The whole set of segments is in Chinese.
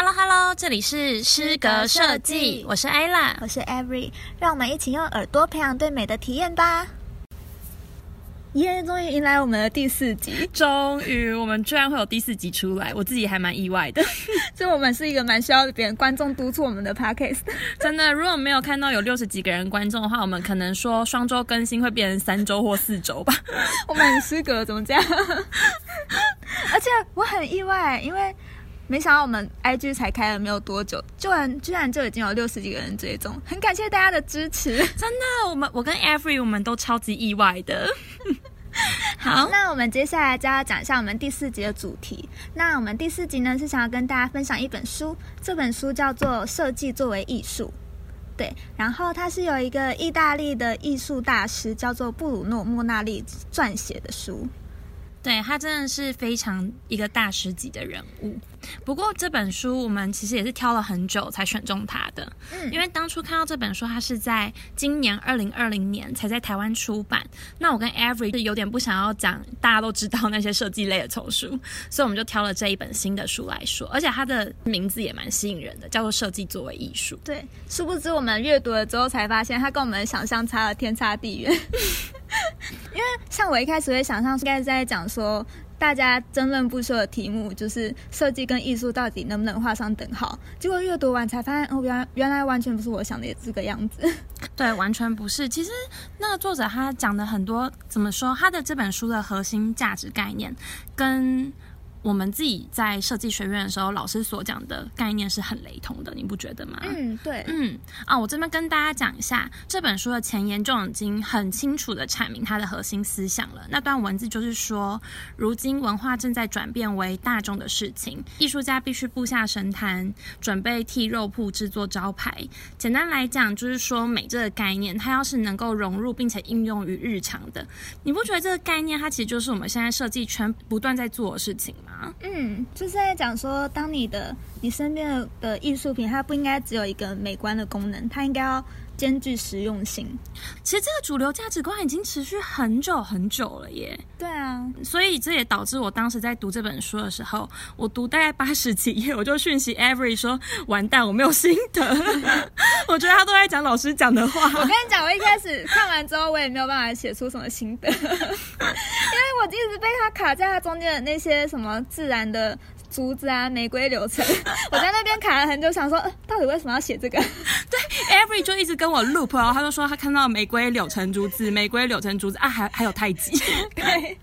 Hello Hello，这里是诗格设计，我是 Ella，我是 Every，让我们一起用耳朵培养对美的体验吧。耶！终于迎来我们的第四集，终于我们居然会有第四集出来，我自己还蛮意外的。就我们是一个蛮需要别人观众督促我们的 podcast。真的，如果没有看到有六十几个人观众的话，我们可能说双周更新会变成三周或四周吧。我们很失格，怎么这样？而且我很意外，因为。没想到我们 IG 才开了没有多久，居然居然就已经有六十几个人追踪，很感谢大家的支持，真的，我们我跟 Every 我们都超级意外的。好，那我们接下来就要讲一下我们第四集的主题。那我们第四集呢是想要跟大家分享一本书，这本书叫做《设计作为艺术》，对，然后它是有一个意大利的艺术大师叫做布鲁诺·莫纳利撰写的书。对他真的是非常一个大师级的人物。不过这本书我们其实也是挑了很久才选中他的，嗯，因为当初看到这本书，它是在今年二零二零年才在台湾出版。那我跟 Every 是有点不想要讲大家都知道那些设计类的丛书，所以我们就挑了这一本新的书来说，而且它的名字也蛮吸引人的，叫做《设计作为艺术》。对，殊不知我们阅读了之后才发现，它跟我们的想象差了天差地远。因为像我一开始会想象，应该是在讲说。大家争论不休的题目就是设计跟艺术到底能不能画上等号？结果阅读完才发现，哦，原原来完全不是我想的这个样子。对，完全不是。其实那个作者他讲的很多，怎么说？他的这本书的核心价值概念跟。我们自己在设计学院的时候，老师所讲的概念是很雷同的，你不觉得吗？嗯，对。嗯啊，我这边跟大家讲一下这本书的前言，就已经很清楚的阐明它的核心思想了。那段文字就是说，如今文化正在转变为大众的事情，艺术家必须布下神坛，准备替肉铺制作招牌。简单来讲，就是说美这个概念，它要是能够融入并且应用于日常的，你不觉得这个概念它其实就是我们现在设计圈不断在做的事情吗？嗯，就是在讲说，当你的你身边的艺术品，它不应该只有一个美观的功能，它应该要。兼具实用性，其实这个主流价值观已经持续很久很久了耶。对啊，所以这也导致我当时在读这本书的时候，我读大概八十几页，我就讯息 Every 说：“完蛋，我没有心得。”我觉得他都在讲老师讲的话。我跟你讲，我一开始看完之后，我也没有办法写出什么心得，我一直被他卡在他中间的那些什么自然的。竹子啊，玫瑰柳橙，我在那边卡了很久，想说到底为什么要写这个？对，Every 就一直跟我 loop，然后他就说他看到玫瑰柳橙竹子，玫瑰柳橙竹子啊，还还有太极。对，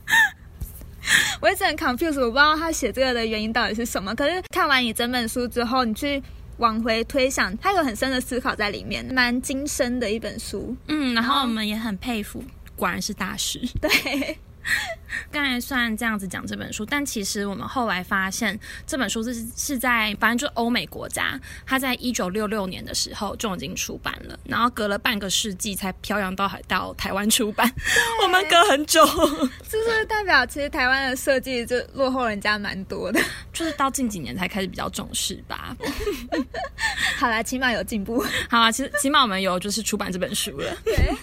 我一直很 confused，我不知道他写这个的原因到底是什么。可是看完你整本书之后，你去往回推想，他有很深的思考在里面，蛮精深的一本书。嗯，然后我们也很佩服，果然是大师。对。刚才虽然这样子讲这本书，但其实我们后来发现这本书是是在反正就欧美国家，它在一九六六年的时候就已经出版了，然后隔了半个世纪才漂洋到海到台湾出版。我们隔很久，就是代表其实台湾的设计就落后人家蛮多的？就是到近几年才开始比较重视吧。好啦，起码有进步。好啊，其实起码我们有就是出版这本书了。对。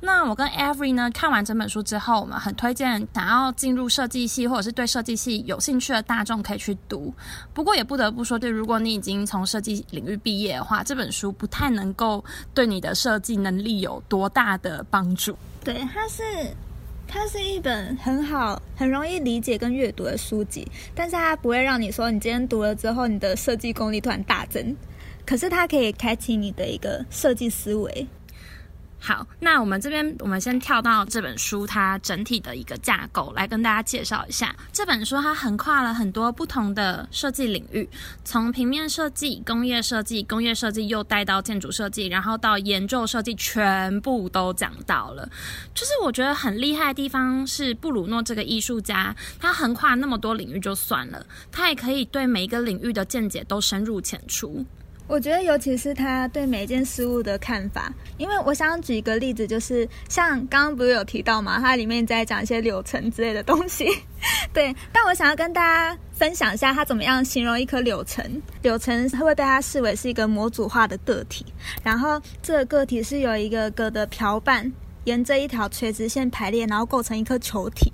那我跟 Every 呢看完整本书之后，我们很推荐想要进入设计系或者是对设计系有兴趣的大众可以去读。不过也不得不说，对如果你已经从设计领域毕业的话，这本书不太能够对你的设计能力有多大的帮助。对，它是它是一本很好、很容易理解跟阅读的书籍，但是它不会让你说你今天读了之后，你的设计功力突然大增。可是它可以开启你的一个设计思维。好，那我们这边我们先跳到这本书它整体的一个架构来跟大家介绍一下。这本书它横跨了很多不同的设计领域，从平面设计、工业设计、工业设计又带到建筑设计，然后到研究设计，全部都讲到了。就是我觉得很厉害的地方是布鲁诺这个艺术家，他横跨那么多领域就算了，他也可以对每一个领域的见解都深入浅出。我觉得，尤其是他对每一件事物的看法，因为我想举一个例子，就是像刚刚不是有提到嘛，它里面在讲一些柳橙之类的东西，对。但我想要跟大家分享一下，他怎么样形容一颗柳橙。柳橙会被他视为是一个模组化的个体，然后这个个体是有一个个的瓢瓣，沿着一条垂直线排列，然后构成一颗球体。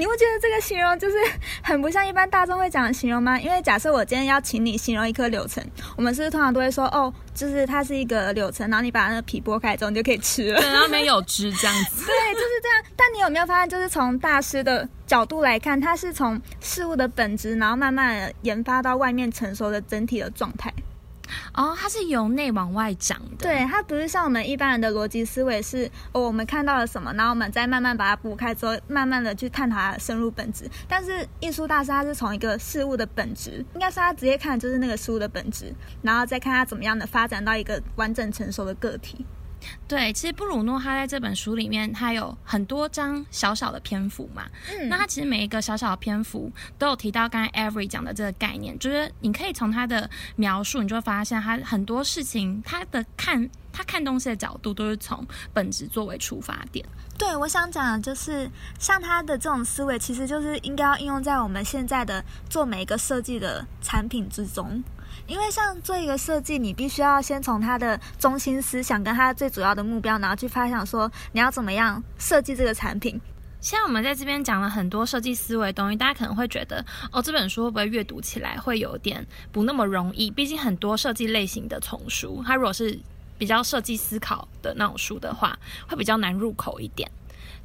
你不觉得这个形容就是 很不像一般大众会讲的形容吗？因为假设我今天要请你形容一颗柳橙，我们是不是通常都会说哦，就是它是一个柳橙，然后你把那个皮剥开之后，你就可以吃了。对，然后里面有汁这样子。对，就是这样。但你有没有发现，就是从大师的角度来看，它是从事物的本质，然后慢慢的研发到外面成熟的整体的状态。哦，它是由内往外长的。对，它不是像我们一般人的逻辑思维是，哦，我们看到了什么，然后我们再慢慢把它补开之后，慢慢的去探讨它的深入本质。但是艺术大师他是从一个事物的本质，应该是他直接看就是那个事物的本质，然后再看它怎么样的发展到一个完整成熟的个体。对，其实布鲁诺他在这本书里面，他有很多张小小的篇幅嘛。嗯，那他其实每一个小小的篇幅都有提到刚才 Every 讲的这个概念，就是你可以从他的描述，你就会发现他很多事情，他的看他看东西的角度都是从本质作为出发点。对，我想讲的就是，像他的这种思维，其实就是应该要应用在我们现在的做每一个设计的产品之中。因为像做一个设计，你必须要先从它的中心思想跟它最主要的目标，然后去发想说你要怎么样设计这个产品。现在我们在这边讲了很多设计思维的东西，大家可能会觉得哦，这本书会不会阅读起来会有点不那么容易？毕竟很多设计类型的丛书，它如果是比较设计思考的那种书的话，会比较难入口一点。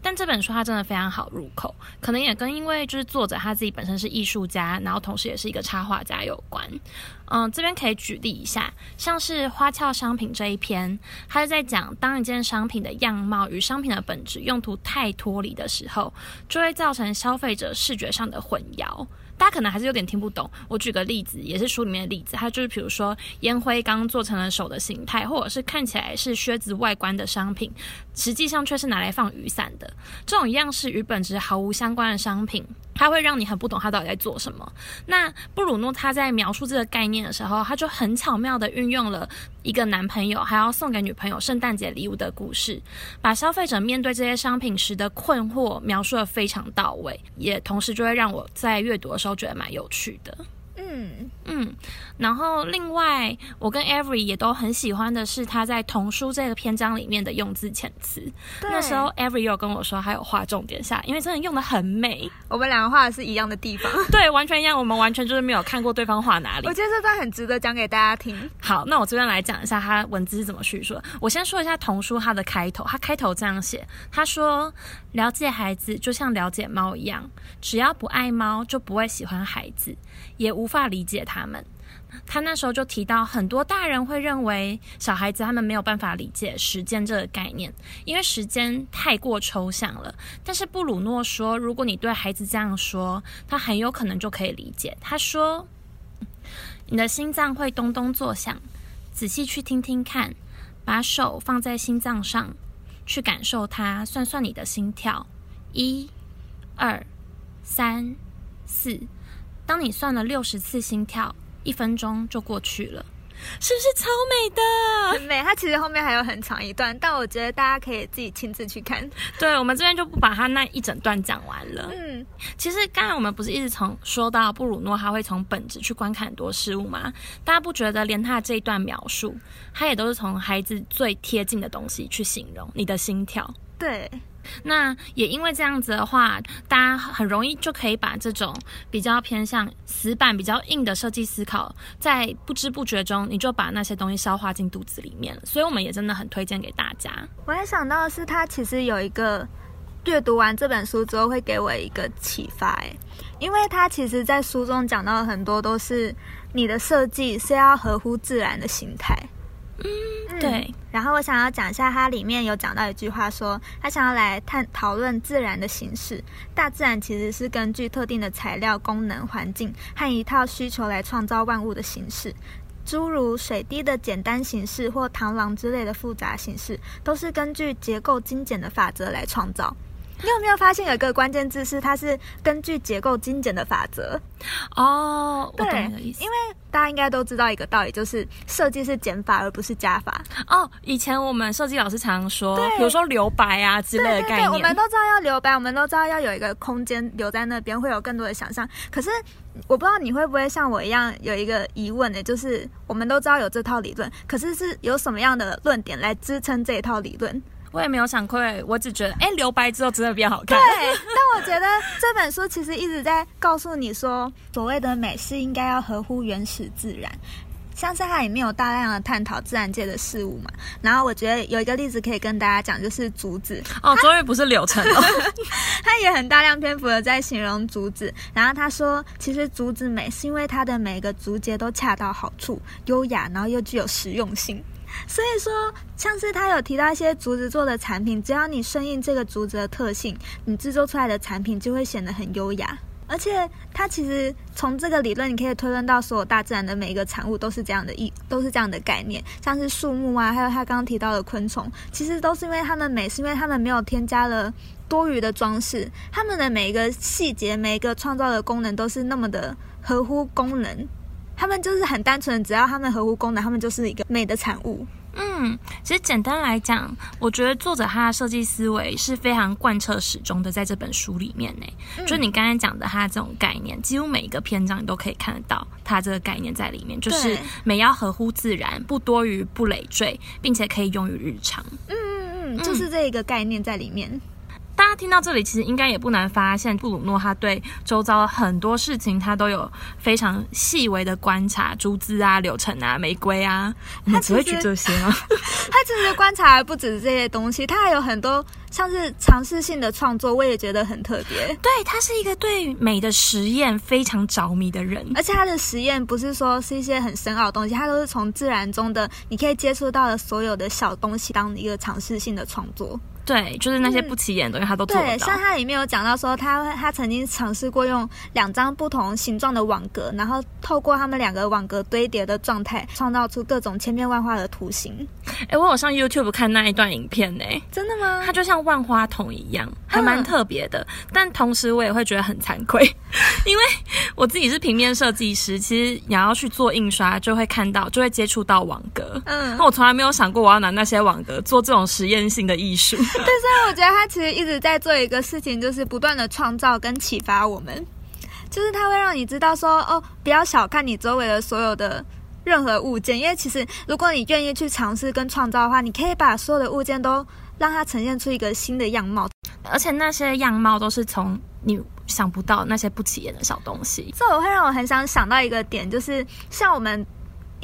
但这本书它真的非常好入口，可能也跟因为就是作者他自己本身是艺术家，然后同时也是一个插画家有关。嗯，这边可以举例一下，像是花俏商品这一篇，他是在讲当一件商品的样貌与商品的本质用途太脱离的时候，就会造成消费者视觉上的混淆。大家可能还是有点听不懂。我举个例子，也是书里面的例子，它就是比如说烟灰缸做成了手的形态，或者是看起来是靴子外观的商品，实际上却是拿来放雨伞的。这种样式与本质毫无相关的商品。他会让你很不懂他到底在做什么。那布鲁诺他在描述这个概念的时候，他就很巧妙的运用了一个男朋友还要送给女朋友圣诞节礼物的故事，把消费者面对这些商品时的困惑描述的非常到位，也同时就会让我在阅读的时候觉得蛮有趣的。嗯嗯，然后另外，我跟 Every 也都很喜欢的是他在童书这个篇章里面的用字遣词。那时候 Every 有跟我说，还有画重点下，因为真的用的很美。我们两个画的是一样的地方，对，完全一样。我们完全就是没有看过对方画哪里。我觉得这段很值得讲给大家听。好，那我这边来讲一下他文字是怎么叙述。我先说一下童书它的开头，它开头这样写：他说，了解孩子就像了解猫一样，只要不爱猫，就不会喜欢孩子。也无法理解他们。他那时候就提到，很多大人会认为小孩子他们没有办法理解时间这个概念，因为时间太过抽象了。但是布鲁诺说，如果你对孩子这样说，他很有可能就可以理解。他说：“你的心脏会咚咚作响，仔细去听听看，把手放在心脏上，去感受它，算算你的心跳，一、二、三、四。”当你算了六十次心跳，一分钟就过去了，是不是超美的？很美。它其实后面还有很长一段，但我觉得大家可以自己亲自去看。对，我们这边就不把它那一整段讲完了。嗯，其实刚才我们不是一直从说到布鲁诺他会从本质去观看很多事物吗？大家不觉得连他这一段描述，他也都是从孩子最贴近的东西去形容你的心跳？对。那也因为这样子的话，大家很容易就可以把这种比较偏向死板、比较硬的设计思考，在不知不觉中，你就把那些东西消化进肚子里面了。所以，我们也真的很推荐给大家。我还想到的是，他其实有一个阅读完这本书之后，会给我一个启发。哎，因为他其实在书中讲到很多都是你的设计是要合乎自然的形态。嗯，对。然后我想要讲一下，它里面有讲到一句话，说他想要来探讨论自然的形式。大自然其实是根据特定的材料、功能、环境和一套需求来创造万物的形式。诸如水滴的简单形式或螳螂之类的复杂形式，都是根据结构精简的法则来创造。你有没有发现有一个关键字是它是根据结构精简的法则？哦，我懂你的意思。因为大家应该都知道一个道理，就是设计是减法而不是加法。哦，以前我们设计老师常说，比如说留白啊之类的概念，我们都知道要留白，我们都知道要有一个空间留在那边，会有更多的想象。可是我不知道你会不会像我一样有一个疑问呢？就是我们都知道有这套理论，可是是有什么样的论点来支撑这一套理论？我也没有想亏，我只觉得哎，留白之后真的变好看。对，但我觉得这本书其实一直在告诉你说，所谓的美是应该要合乎原始自然。像是它里面有大量的探讨自然界的事物嘛，然后我觉得有一个例子可以跟大家讲，就是竹子哦，终于不是柳橙了，他也很大量篇幅的在形容竹子，然后他说，其实竹子美是因为它的每个竹节都恰到好处，优雅，然后又具有实用性。所以说，像是他有提到一些竹子做的产品，只要你顺应这个竹子的特性，你制作出来的产品就会显得很优雅。而且，它其实从这个理论，你可以推论到所有大自然的每一个产物都是这样的意，都是这样的概念。像是树木啊，还有他刚刚提到的昆虫，其实都是因为它们美，是因为它们没有添加了多余的装饰，它们的每一个细节，每一个创造的功能都是那么的合乎功能。他们就是很单纯，只要他们合乎功能，他们就 是一个美的产物。其实简单来讲，我觉得作者他的设计思维是非常贯彻始终的，在这本书里面呢。就你刚才讲的，他这种概念，几乎每一个篇章你都可以看得到他这个概念在里面，就是美要合乎自然，不多余，不累赘，并且可以用于日常。嗯嗯嗯，就是这一个概念在里面。大家听到这里，其实应该也不难发现，布鲁诺他对周遭很多事情，他都有非常细微的观察，竹子啊、柳橙啊、玫瑰啊，他只会举这些吗？他其实观察不止这些东西，他还有很多像是尝试性的创作，我也觉得很特别。对他是一个对美的实验非常着迷的人，而且他的实验不是说是一些很深奥的东西，他都是从自然中的你可以接触到的所有的小东西当一个尝试性的创作。对，就是那些不起眼的东西，他都做对，像他里面有讲到说，他他曾经尝试过用两张不同形状的网格，然后透过他们两个网格堆叠的状态，创造出各种千变万化的图形。哎，我有上 YouTube 看那一段影片呢，真的吗？它就像万花筒一样，还蛮特别的。但同时我也会觉得很惭愧，因为我自己是平面设计师，其实你要去做印刷，就会看到，就会接触到网格。嗯，那我从来没有想过我要拿那些网格做这种实验性的艺术。但是我觉得他其实一直在做一个事情，就是不断的创造跟启发我们，就是他会让你知道说，哦，不要小看你周围的所有的任何物件，因为其实如果你愿意去尝试跟创造的话，你可以把所有的物件都让它呈现出一个新的样貌，而且那些样貌都是从你想不到那些不起眼的小东西。这我会让我很想想到一个点，就是像我们。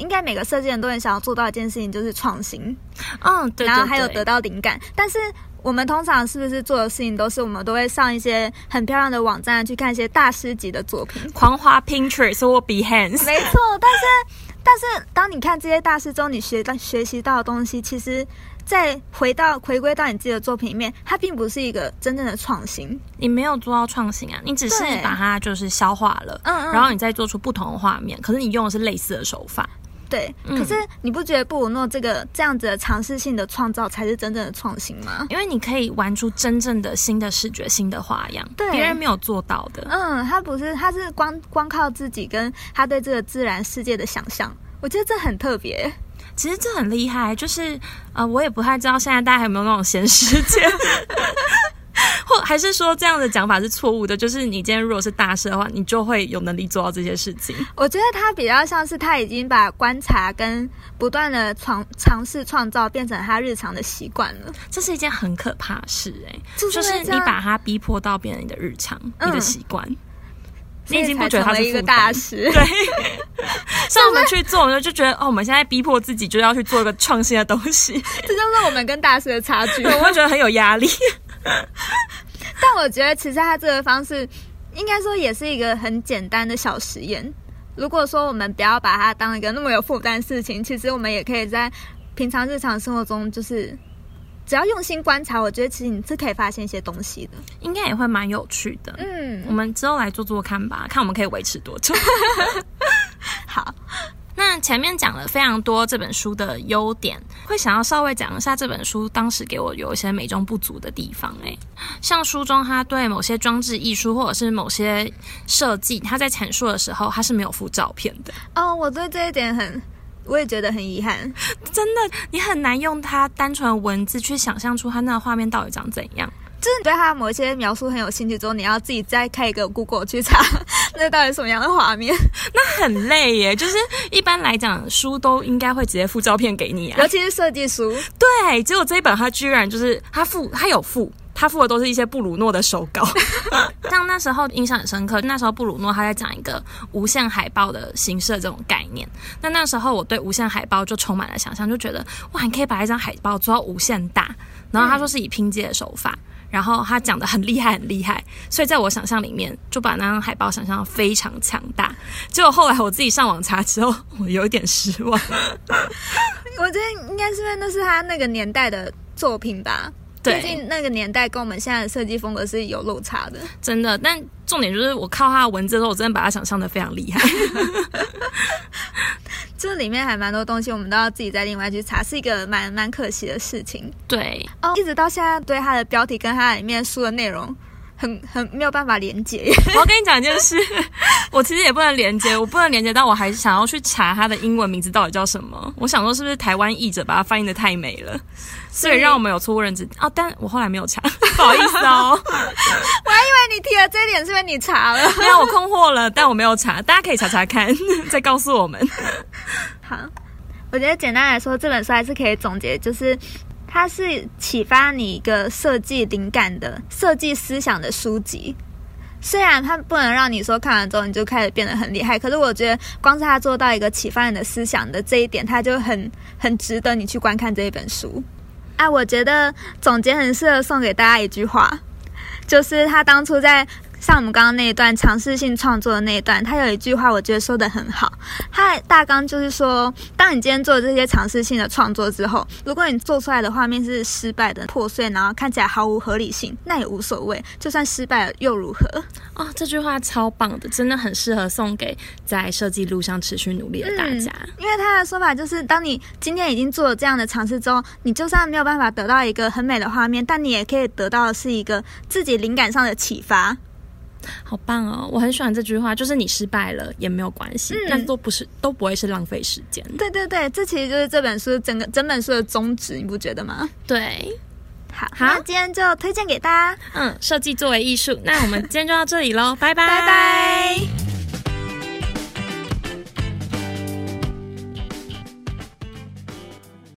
应该每个设计人都很想要做到一件事情，就是创新。嗯，对，然后还有得到灵感。但是我们通常是不是做的事情，都是我们都会上一些很漂亮的网站去看一些大师级的作品，狂花 Pinterest 或 Behance。没错，但是但是当你看这些大师中，你学到学习到的东西，其实再回到回归到你自己的作品里面，它并不是一个真正的创新。你没有做到创新啊，你只是把它就是消化了，嗯，然后你再做出不同的画面，可是你用的是类似的手法。对，可是你不觉得布鲁诺这个这样子的尝试性的创造才是真正的创新吗？因为你可以玩出真正的新的视觉、新的花样，对，别人没有做到的。嗯，他不是，他是光光靠自己跟他对这个自然世界的想象，我觉得这很特别。其实这很厉害，就是呃，我也不太知道现在大家有没有那种闲时间。或还是说这样的讲法是错误的？就是你今天如果是大师的话，你就会有能力做到这些事情。我觉得他比较像是他已经把观察跟不断的创尝试创造变成他日常的习惯了。这是一件很可怕的事，哎，就是你把他逼迫到变成你的日常、你的习惯，你已经不觉得他是一个大师。对，像我们去做，我们就觉得哦，我们现在逼迫自己就要去做一个创新的东西，这就是我们跟大师的差距。我会觉得很有压力。但我觉得，其实他这个方式，应该说也是一个很简单的小实验。如果说我们不要把它当一个那么有负担的事情，其实我们也可以在平常日常生活中，就是只要用心观察，我觉得其实你是可以发现一些东西的，应该也会蛮有趣的。嗯，我们之后来做做看吧，看我们可以维持多久。好。那前面讲了非常多这本书的优点，会想要稍微讲一下这本书当时给我有一些美中不足的地方。诶，像书中他对某些装置艺术或者是某些设计，他在阐述的时候，他是没有附照片的。哦，我对这一点很，我也觉得很遗憾。真的，你很难用它单纯文字去想象出它那个画面到底长怎样。就是你对他某一些描述很有兴趣之后，你要自己再开一个 Google 去查 那到底什么样的画面？那很累耶。就是一般来讲，书都应该会直接附照片给你啊，尤其是设计书。对，结果这一本它居然就是它附，它有附。他附的都是一些布鲁诺的手稿，像那时候印象很深刻。那时候布鲁诺他在讲一个无限海报的形式这种概念。那那时候我对无限海报就充满了想象，就觉得哇，你可以把一张海报做到无限大。然后他说是以拼接的手法，然后他讲的很厉害很厉害。所以在我想象里面，就把那张海报想象非常强大。结果后来我自己上网查之后，我有点失望。我觉得应该是因为那是他那个年代的作品吧。毕竟那个年代跟我们现在的设计风格是有落差的，真的。但重点就是我靠他的文字的时候，我真的把他想象的非常厉害。这里面还蛮多东西，我们都要自己再另外去查，是一个蛮蛮可惜的事情。对，哦，一直到现在对他的标题跟他里面书的内容。很很没有办法连接。我要跟你讲一件事，我其实也不能连接，我不能连接到，我还想要去查它的英文名字到底叫什么。我想说是不是台湾译者把它翻译的太美了，所以让我们有错误认知哦。但我后来没有查，不好意思哦。我还以为你提了这一点，是不是你查了，没有我困惑了，但我没有查，大家可以查查看，再告诉我们。好，我觉得简单来说，这本书还是可以总结，就是。它是启发你一个设计灵感的设计思想的书籍，虽然它不能让你说看完之后你就开始变得很厉害，可是我觉得光是它做到一个启发你的思想的这一点，它就很很值得你去观看这一本书。啊，我觉得总结很适合送给大家一句话，就是他当初在。像我们刚刚那一段尝试性创作的那一段，他有一句话，我觉得说的很好。他的大纲就是说，当你今天做这些尝试性的创作之后，如果你做出来的画面是失败的、破碎，然后看起来毫无合理性，那也无所谓，就算失败了又如何？哦，这句话超棒的，真的很适合送给在设计路上持续努力的大家。因为他的说法就是，当你今天已经做了这样的尝试之后，你就算没有办法得到一个很美的画面，但你也可以得到的是一个自己灵感上的启发。好棒哦！我很喜欢这句话，就是你失败了也没有关系，但都不是都不会是浪费时间。对对对，这其实就是这本书整个整本书的宗旨，你不觉得吗？对，好，好，今天就推荐给大家。嗯，设计作为艺术，那我们今天就到这里喽，拜拜，拜拜。